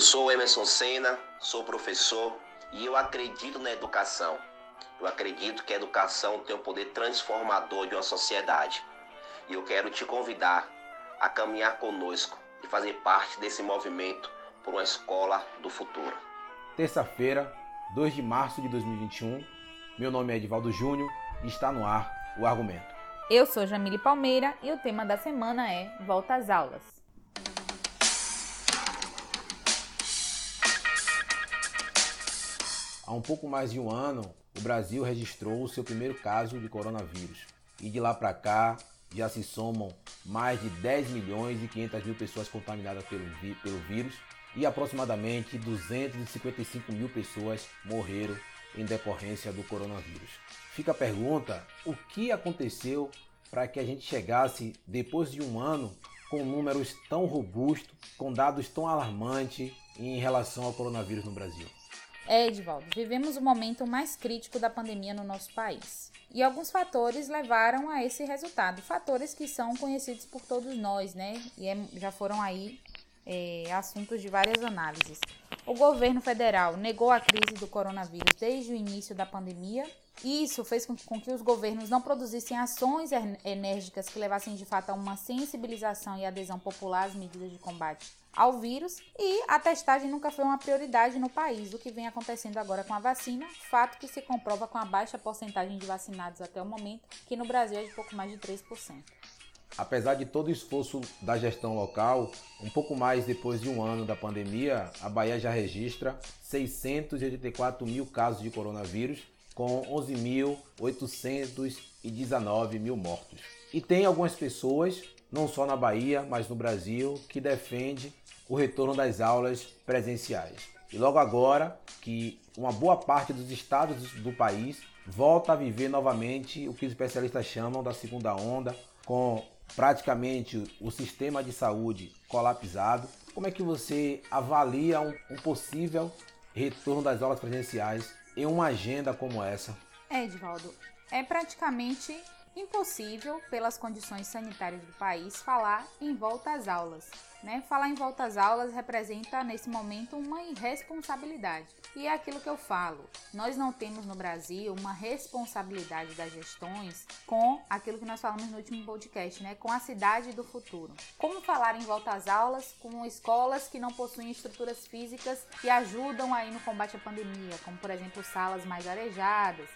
Eu sou Emerson Senna, sou professor e eu acredito na educação. Eu acredito que a educação tem o um poder transformador de uma sociedade. E eu quero te convidar a caminhar conosco e fazer parte desse movimento por uma escola do futuro. Terça-feira, 2 de março de 2021. Meu nome é Edivaldo Júnior e está no ar o argumento. Eu sou Jamile Palmeira e o tema da semana é Volta às aulas. Há um pouco mais de um ano, o Brasil registrou o seu primeiro caso de coronavírus. E de lá para cá, já se somam mais de 10 milhões e 500 mil pessoas contaminadas pelo, pelo vírus e aproximadamente 255 mil pessoas morreram em decorrência do coronavírus. Fica a pergunta: o que aconteceu para que a gente chegasse, depois de um ano, com números tão robustos, com dados tão alarmantes em relação ao coronavírus no Brasil? É, Edvaldo, vivemos o momento mais crítico da pandemia no nosso país. E alguns fatores levaram a esse resultado. Fatores que são conhecidos por todos nós, né? E é, já foram aí é, assuntos de várias análises. O governo federal negou a crise do coronavírus desde o início da pandemia. Isso fez com que os governos não produzissem ações enérgicas que levassem de fato a uma sensibilização e adesão popular às medidas de combate ao vírus. E a testagem nunca foi uma prioridade no país, o que vem acontecendo agora com a vacina, fato que se comprova com a baixa porcentagem de vacinados até o momento, que no Brasil é de pouco mais de 3%. Apesar de todo o esforço da gestão local, um pouco mais depois de um ano da pandemia, a Bahia já registra 684 mil casos de coronavírus, com 11.819 mil mortos. E tem algumas pessoas, não só na Bahia, mas no Brasil, que defendem o retorno das aulas presenciais. E logo agora que uma boa parte dos estados do país volta a viver novamente o que os especialistas chamam da segunda onda, com praticamente o sistema de saúde colapsado. Como é que você avalia um possível retorno das aulas presenciais em uma agenda como essa? É, Edvaldo, é praticamente impossível, pelas condições sanitárias do país, falar em volta às aulas. Né? Falar em volta às aulas representa, nesse momento, uma irresponsabilidade. E é aquilo que eu falo: nós não temos no Brasil uma responsabilidade das gestões com aquilo que nós falamos no último podcast, né? com a cidade do futuro. Como falar em volta às aulas com escolas que não possuem estruturas físicas que ajudam aí no combate à pandemia, como, por exemplo, salas mais arejadas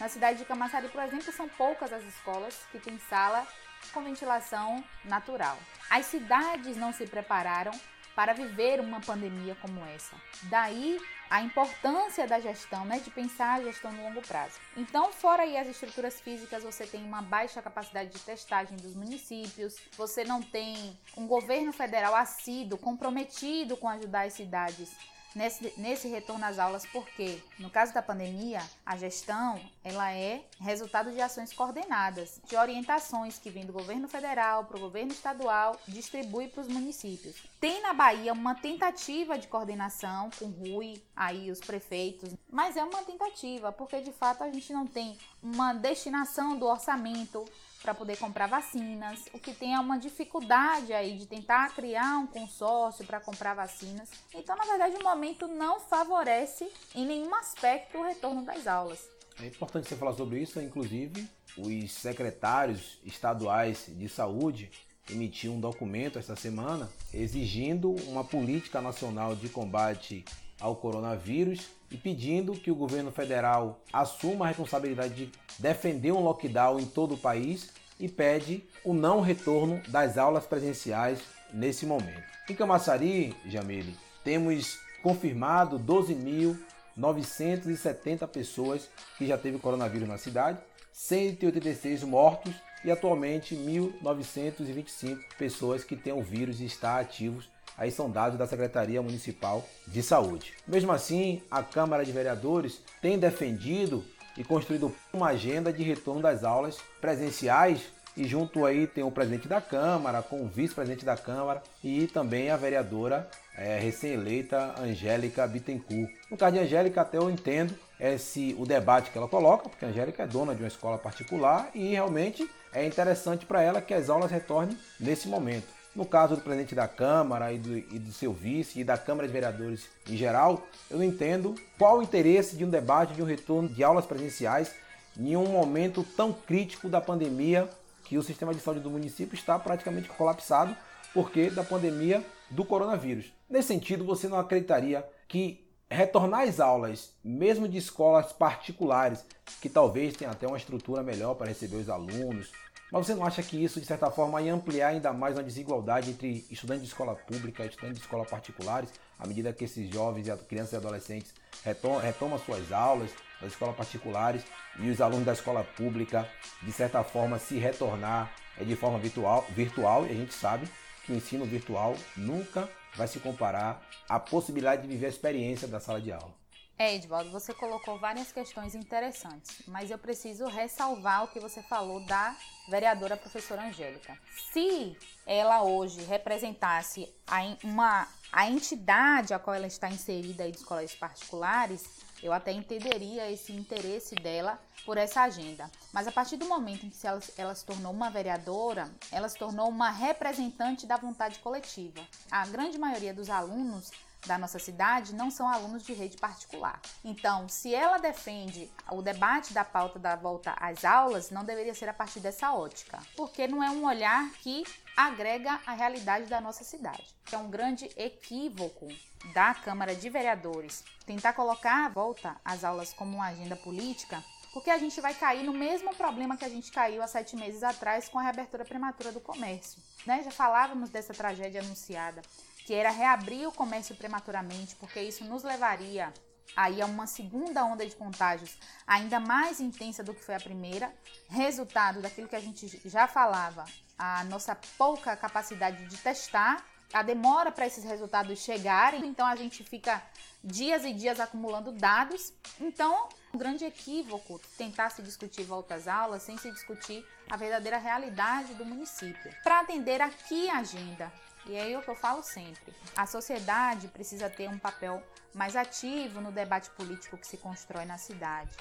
na cidade de Camaçari, por exemplo, são poucas as escolas que têm sala com ventilação natural. As cidades não se prepararam para viver uma pandemia como essa. Daí a importância da gestão, né, de pensar a gestão no longo prazo. Então, fora aí as estruturas físicas, você tem uma baixa capacidade de testagem dos municípios, você não tem um governo federal assíduo, comprometido com ajudar as cidades nesse, nesse retorno às aulas, porque no caso da pandemia, a gestão ela é resultado de ações coordenadas, de orientações que vêm do governo federal para o governo estadual, distribui para os municípios. Tem na Bahia uma tentativa de coordenação com Rui, aí os prefeitos, mas é uma tentativa, porque de fato a gente não tem uma destinação do orçamento para poder comprar vacinas, o que tem é uma dificuldade aí de tentar criar um consórcio para comprar vacinas. Então, na verdade, o momento não favorece em nenhum aspecto o retorno das aulas. É importante você falar sobre isso, inclusive os secretários estaduais de saúde emitiram um documento esta semana exigindo uma política nacional de combate ao coronavírus e pedindo que o governo federal assuma a responsabilidade de defender um lockdown em todo o país e pede o não retorno das aulas presenciais nesse momento. Em Camaçari, Jamile, temos confirmado 12.970 pessoas que já teve coronavírus na cidade, 186 mortos e atualmente 1.925 pessoas que têm o vírus e estão ativos Aí são dados da Secretaria Municipal de Saúde. Mesmo assim, a Câmara de Vereadores tem defendido e construído uma agenda de retorno das aulas presenciais e junto aí tem o presidente da Câmara, com o vice-presidente da Câmara e também a vereadora é, recém-eleita Angélica Bittencourt. No caso de Angélica, até eu entendo esse, o debate que ela coloca, porque a Angélica é dona de uma escola particular e realmente é interessante para ela que as aulas retornem nesse momento. No caso do presidente da Câmara e do, e do, seu vice e da Câmara de Vereadores em geral, eu não entendo qual o interesse de um debate de um retorno de aulas presenciais em um momento tão crítico da pandemia que o sistema de saúde do município está praticamente colapsado porque da pandemia do coronavírus. Nesse sentido, você não acreditaria que retornar às aulas, mesmo de escolas particulares, que talvez tenham até uma estrutura melhor para receber os alunos, mas você não acha que isso, de certa forma, ia ampliar ainda mais a desigualdade entre estudantes de escola pública e estudantes de escola particulares, à medida que esses jovens, crianças e adolescentes retomam, retomam suas aulas das escolas particulares e os alunos da escola pública, de certa forma, se retornar é, de forma virtual, virtual e a gente sabe que o ensino virtual nunca vai se comparar à possibilidade de viver a experiência da sala de aula. É, Edvaldo, você colocou várias questões interessantes, mas eu preciso ressalvar o que você falou da vereadora professora Angélica. Se ela hoje representasse a, uma, a entidade a qual ela está inserida aí de escolas particulares, eu até entenderia esse interesse dela por essa agenda. Mas a partir do momento em que ela, ela, se tornou uma vereadora, ela se tornou uma representante da vontade coletiva. A grande maioria dos alunos da nossa cidade não são alunos de rede particular. Então, se ela defende o debate da pauta da volta às aulas, não deveria ser a partir dessa ótica, porque não é um olhar que agrega a realidade da nossa cidade. Que é um grande equívoco da Câmara de Vereadores tentar colocar a volta às aulas como uma agenda política porque a gente vai cair no mesmo problema que a gente caiu há sete meses atrás com a reabertura prematura do comércio. Né? Já falávamos dessa tragédia anunciada que era reabrir o comércio prematuramente, porque isso nos levaria aí a uma segunda onda de contágios ainda mais intensa do que foi a primeira, resultado daquilo que a gente já falava, a nossa pouca capacidade de testar, a demora para esses resultados chegarem, então a gente fica dias e dias acumulando dados. Então, um grande equívoco tentar se discutir volta às aulas sem se discutir a verdadeira realidade do município. Para atender aqui a agenda e é o que eu falo sempre. A sociedade precisa ter um papel mais ativo no debate político que se constrói na cidade.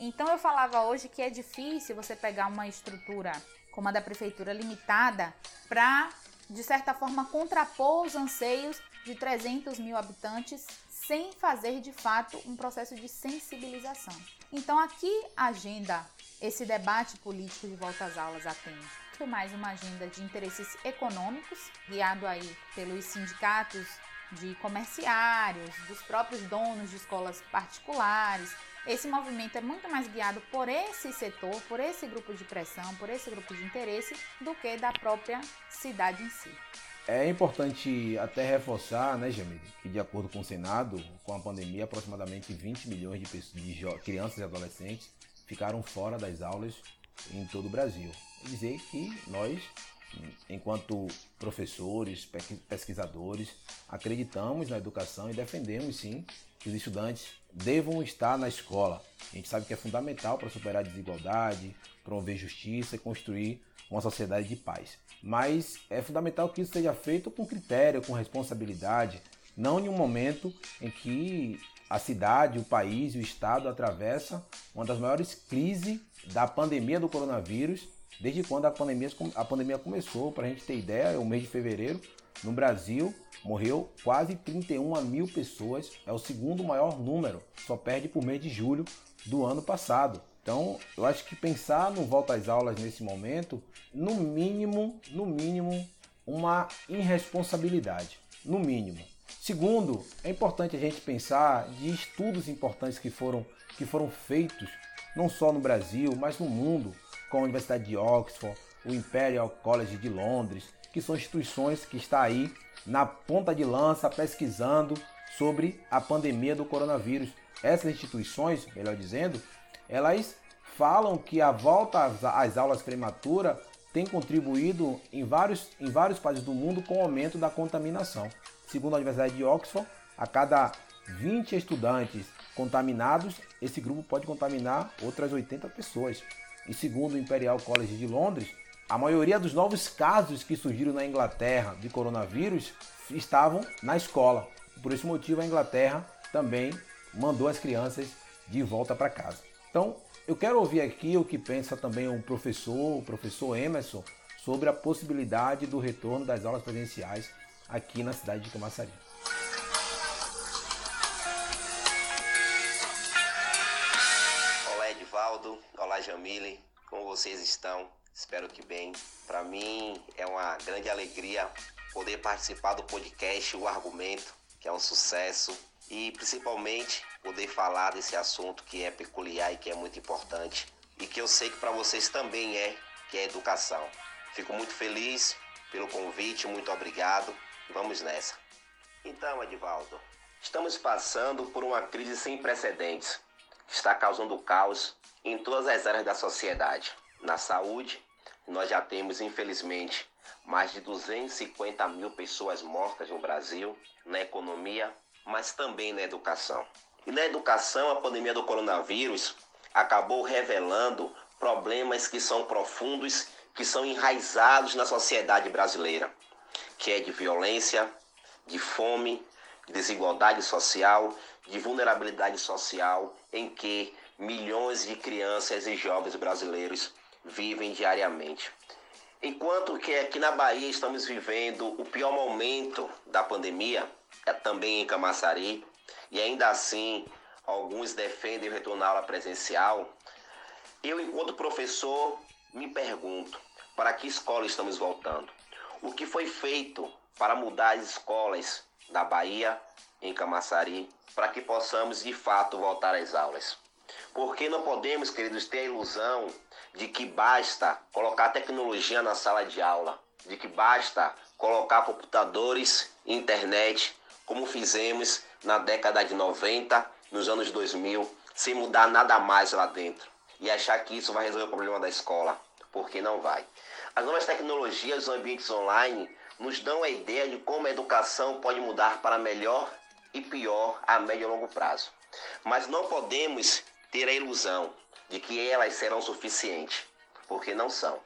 Então eu falava hoje que é difícil você pegar uma estrutura como a da prefeitura limitada para, de certa forma, contrapor os anseios de 300 mil habitantes sem fazer de fato um processo de sensibilização. Então aqui agenda, esse debate político de volta às aulas atende mais uma agenda de interesses econômicos, guiado aí pelos sindicatos de comerciários, dos próprios donos de escolas particulares. Esse movimento é muito mais guiado por esse setor, por esse grupo de pressão, por esse grupo de interesse, do que da própria cidade em si. É importante até reforçar, né, Jamil, que de acordo com o Senado, com a pandemia, aproximadamente 20 milhões de, pessoas, de crianças e adolescentes ficaram fora das aulas em todo o Brasil. Dizer que nós, enquanto professores, pesquisadores, acreditamos na educação e defendemos sim que os estudantes devam estar na escola. A gente sabe que é fundamental para superar a desigualdade, promover justiça e construir uma sociedade de paz. Mas é fundamental que isso seja feito com critério, com responsabilidade, não em um momento em que a cidade, o país e o estado atravessam uma das maiores crises da pandemia do coronavírus desde quando a pandemia, a pandemia começou. Para a gente ter ideia, o mês de fevereiro, no Brasil, morreu quase 31 mil pessoas. É o segundo maior número, só perde por mês de julho do ano passado. Então, eu acho que pensar no volta às aulas nesse momento, no mínimo, no mínimo, uma irresponsabilidade, no mínimo. Segundo, é importante a gente pensar de estudos importantes que foram, que foram feitos, não só no Brasil, mas no mundo, com a Universidade de Oxford, o Imperial College de Londres, que são instituições que estão aí na ponta de lança pesquisando sobre a pandemia do coronavírus. Essas instituições, melhor dizendo, elas falam que a volta às aulas prematura tem contribuído em vários, em vários países do mundo com o aumento da contaminação. Segundo a Universidade de Oxford, a cada 20 estudantes contaminados, esse grupo pode contaminar outras 80 pessoas. E segundo o Imperial College de Londres, a maioria dos novos casos que surgiram na Inglaterra de coronavírus estavam na escola. Por esse motivo, a Inglaterra também mandou as crianças de volta para casa. Então, eu quero ouvir aqui o que pensa também o professor, o professor Emerson, sobre a possibilidade do retorno das aulas presenciais aqui na cidade de Camaçari. Olá Edvaldo, olá Jamile, como vocês estão? Espero que bem. Para mim é uma grande alegria poder participar do podcast O Argumento, que é um sucesso, e principalmente poder falar desse assunto que é peculiar e que é muito importante e que eu sei que para vocês também é, que é educação. Fico muito feliz pelo convite, muito obrigado. Vamos nessa. Então, Edivaldo, estamos passando por uma crise sem precedentes que está causando caos em todas as áreas da sociedade. Na saúde, nós já temos, infelizmente, mais de 250 mil pessoas mortas no Brasil, na economia, mas também na educação. E na educação, a pandemia do coronavírus acabou revelando problemas que são profundos, que são enraizados na sociedade brasileira, que é de violência, de fome, de desigualdade social, de vulnerabilidade social, em que milhões de crianças e jovens brasileiros vivem diariamente. Enquanto que aqui na Bahia estamos vivendo o pior momento da pandemia, é também em Camaçari, e ainda assim alguns defendem retornar à aula presencial, eu, enquanto professor, me pergunto: para que escola estamos voltando? O que foi feito para mudar as escolas da Bahia, em Camaçari, para que possamos de fato voltar às aulas? Porque não podemos, queridos, ter a ilusão de que basta colocar tecnologia na sala de aula, de que basta colocar computadores, internet, como fizemos na década de 90, nos anos 2000, sem mudar nada mais lá dentro. E achar que isso vai resolver o problema da escola, porque não vai. As novas tecnologias, os ambientes online, nos dão a ideia de como a educação pode mudar para melhor e pior a médio e longo prazo. Mas não podemos ter a ilusão de que elas serão suficientes, porque não são.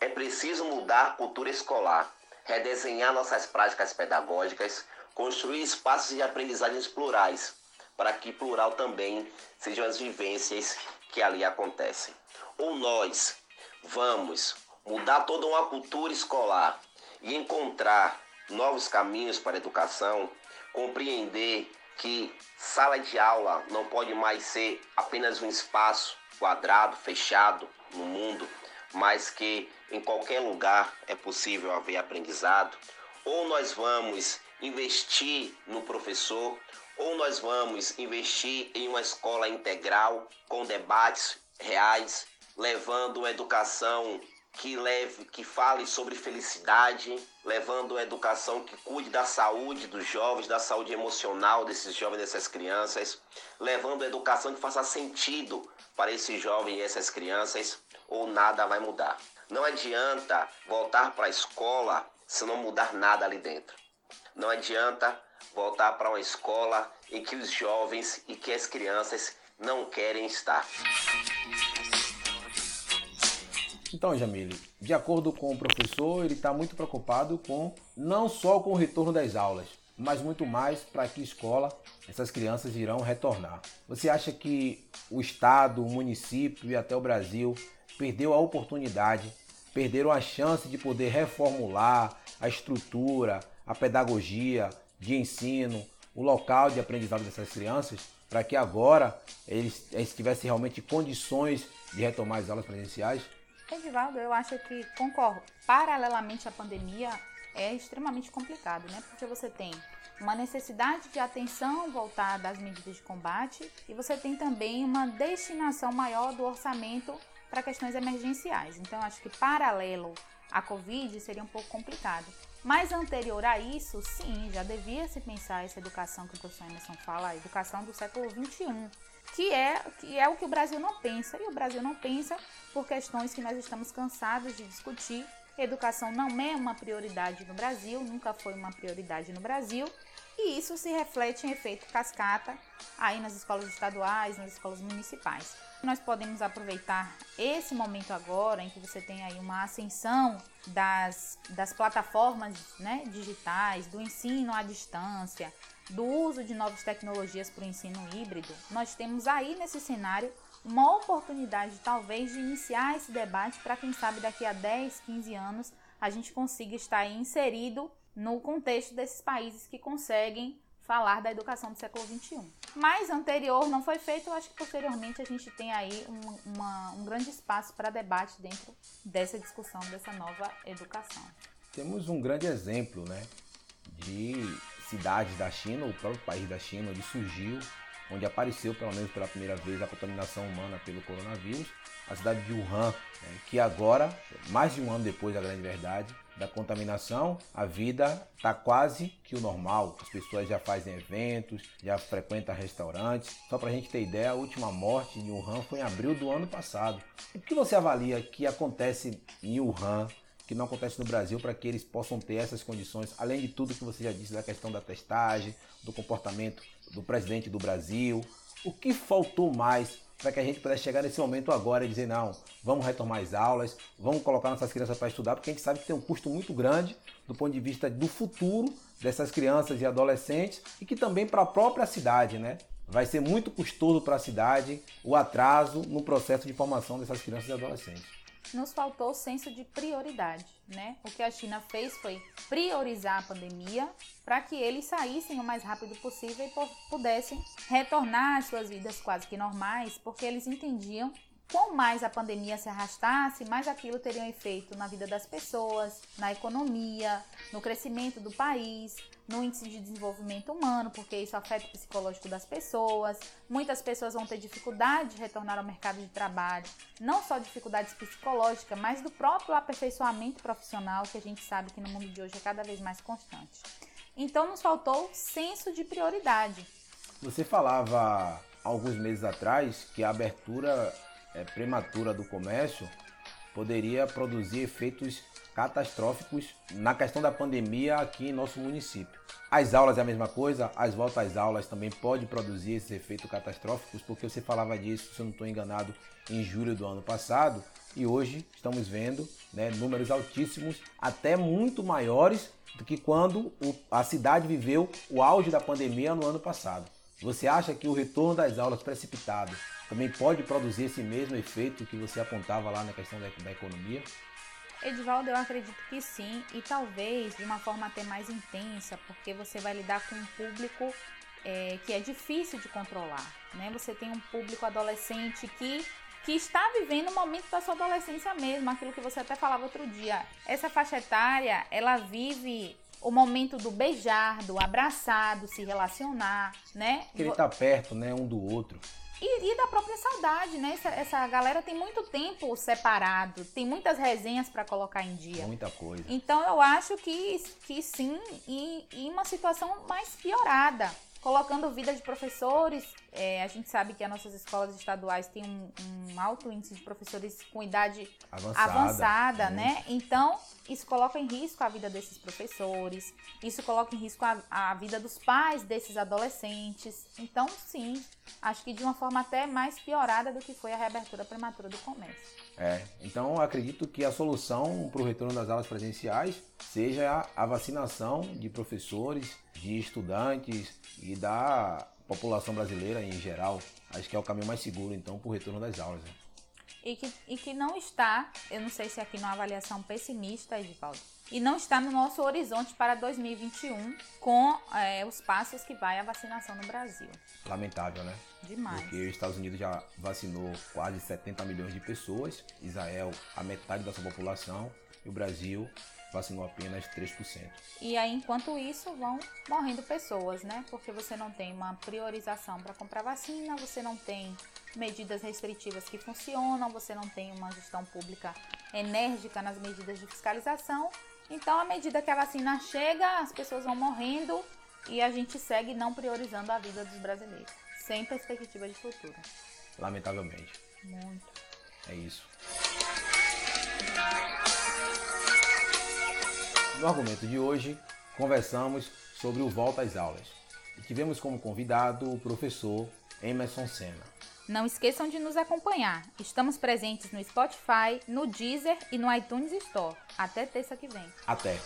É preciso mudar a cultura escolar, redesenhar nossas práticas pedagógicas, construir espaços de aprendizagens plurais, para que plural também sejam as vivências que ali acontecem. Ou nós vamos mudar toda uma cultura escolar e encontrar novos caminhos para a educação, compreender que sala de aula não pode mais ser apenas um espaço quadrado, fechado no mundo, mas que em qualquer lugar é possível haver aprendizado, ou nós vamos investir no professor, ou nós vamos investir em uma escola integral com debates reais, levando uma educação que leve, que fale sobre felicidade, levando uma educação que cuide da saúde dos jovens, da saúde emocional desses jovens, dessas crianças, levando a educação que faça sentido para esses jovens e essas crianças, ou nada vai mudar. Não adianta voltar para a escola se não mudar nada ali dentro. Não adianta voltar para uma escola em que os jovens e que as crianças não querem estar. Então, Jamile, de acordo com o professor, ele está muito preocupado com não só com o retorno das aulas, mas muito mais para que escola essas crianças irão retornar. Você acha que o Estado, o município e até o Brasil perdeu a oportunidade, perderam a chance de poder reformular a estrutura, a pedagogia de ensino, o local de aprendizado dessas crianças, para que agora eles, eles tivessem realmente condições de retomar as aulas presenciais? Edivaldo, eu acho que concordo. Paralelamente à pandemia, é extremamente complicado, né? Porque você tem uma necessidade de atenção voltada às medidas de combate e você tem também uma destinação maior do orçamento para questões emergenciais. Então, acho que paralelo à Covid seria um pouco complicado. Mas anterior a isso, sim, já devia se pensar essa educação que o professor Emerson fala, a educação do século XXI, que é, que é o que o Brasil não pensa. E o Brasil não pensa por questões que nós estamos cansados de discutir. Educação não é uma prioridade no Brasil, nunca foi uma prioridade no Brasil. E isso se reflete em efeito cascata aí nas escolas estaduais, nas escolas municipais. Nós podemos aproveitar esse momento agora, em que você tem aí uma ascensão das, das plataformas né, digitais, do ensino à distância, do uso de novas tecnologias para o ensino híbrido. Nós temos aí nesse cenário uma oportunidade, talvez, de iniciar esse debate para quem sabe daqui a 10, 15 anos a gente consiga estar inserido no contexto desses países que conseguem falar da educação do século XXI. Mas anterior não foi feito, eu acho que posteriormente a gente tem aí um, uma, um grande espaço para debate dentro dessa discussão dessa nova educação. Temos um grande exemplo né, de cidades da China, o próprio país da China, onde surgiu, onde apareceu pelo menos pela primeira vez a contaminação humana pelo coronavírus, a cidade de Wuhan, né, que agora, mais de um ano depois da grande verdade, da contaminação, a vida está quase que o normal. As pessoas já fazem eventos, já frequentam restaurantes. Só para a gente ter ideia, a última morte em Wuhan foi em abril do ano passado. O que você avalia que acontece em Wuhan que não acontece no Brasil para que eles possam ter essas condições, além de tudo que você já disse da questão da testagem, do comportamento do presidente do Brasil. O que faltou mais para que a gente pudesse chegar nesse momento agora e dizer não, vamos retomar as aulas, vamos colocar nossas crianças para estudar, porque a gente sabe que tem um custo muito grande do ponto de vista do futuro dessas crianças e adolescentes e que também para a própria cidade, né? Vai ser muito custoso para a cidade o atraso no processo de formação dessas crianças e adolescentes nos faltou senso de prioridade, né? O que a China fez foi priorizar a pandemia para que eles saíssem o mais rápido possível e pudessem retornar às suas vidas quase que normais, porque eles entendiam Quanto mais a pandemia se arrastasse, mais aquilo teria um efeito na vida das pessoas, na economia, no crescimento do país, no índice de desenvolvimento humano, porque isso afeta o psicológico das pessoas. Muitas pessoas vão ter dificuldade de retornar ao mercado de trabalho, não só dificuldades psicológicas, mas do próprio aperfeiçoamento profissional, que a gente sabe que no mundo de hoje é cada vez mais constante. Então nos faltou senso de prioridade. Você falava alguns meses atrás que a abertura é, prematura do comércio poderia produzir efeitos catastróficos na questão da pandemia aqui em nosso município. As aulas é a mesma coisa, as voltas às aulas também pode produzir esses efeitos catastróficos, porque você falava disso, se eu não estou enganado, em julho do ano passado, e hoje estamos vendo né, números altíssimos, até muito maiores do que quando a cidade viveu o auge da pandemia no ano passado. Você acha que o retorno das aulas precipitado também pode produzir esse mesmo efeito que você apontava lá na questão da, da economia? Edivaldo, eu acredito que sim, e talvez de uma forma até mais intensa, porque você vai lidar com um público é, que é difícil de controlar. Né? Você tem um público adolescente que, que está vivendo o momento da sua adolescência mesmo, aquilo que você até falava outro dia. Essa faixa etária, ela vive o momento do beijar, do abraçar, do se relacionar, né? Ele tá perto, né, um do outro. E, e, da própria saudade, né? Essa, essa, galera tem muito tempo separado, tem muitas resenhas para colocar em dia. Muita coisa. Então eu acho que, que sim, e, e uma situação mais piorada colocando vida de professores. É, a gente sabe que as nossas escolas estaduais têm um, um alto índice de professores com idade avançada, avançada né? Então, isso coloca em risco a vida desses professores, isso coloca em risco a, a vida dos pais desses adolescentes. Então, sim, acho que de uma forma até mais piorada do que foi a reabertura prematura do comércio. É, então acredito que a solução para o retorno das aulas presenciais seja a vacinação de professores, de estudantes e da população brasileira em geral. Acho que é o caminho mais seguro então para o retorno das aulas. Né? E, que, e que não está, eu não sei se aqui numa avaliação pessimista, Edivaldo, e não está no nosso horizonte para 2021 com é, os passos que vai a vacinação no Brasil. Lamentável, né? Demais. Porque os Estados Unidos já vacinou quase 70 milhões de pessoas, Israel a metade da sua população e o Brasil vacinou apenas 3%. E aí, enquanto isso, vão morrendo pessoas, né? Porque você não tem uma priorização para comprar vacina, você não tem medidas restritivas que funcionam, você não tem uma gestão pública enérgica nas medidas de fiscalização. Então, à medida que a vacina chega, as pessoas vão morrendo e a gente segue não priorizando a vida dos brasileiros sem perspectiva de futuro. Lamentavelmente. Muito. É isso. No argumento de hoje, conversamos sobre o Volta às Aulas e tivemos como convidado o professor Emerson Senna. Não esqueçam de nos acompanhar. Estamos presentes no Spotify, no Deezer e no iTunes Store. Até terça que vem. Até.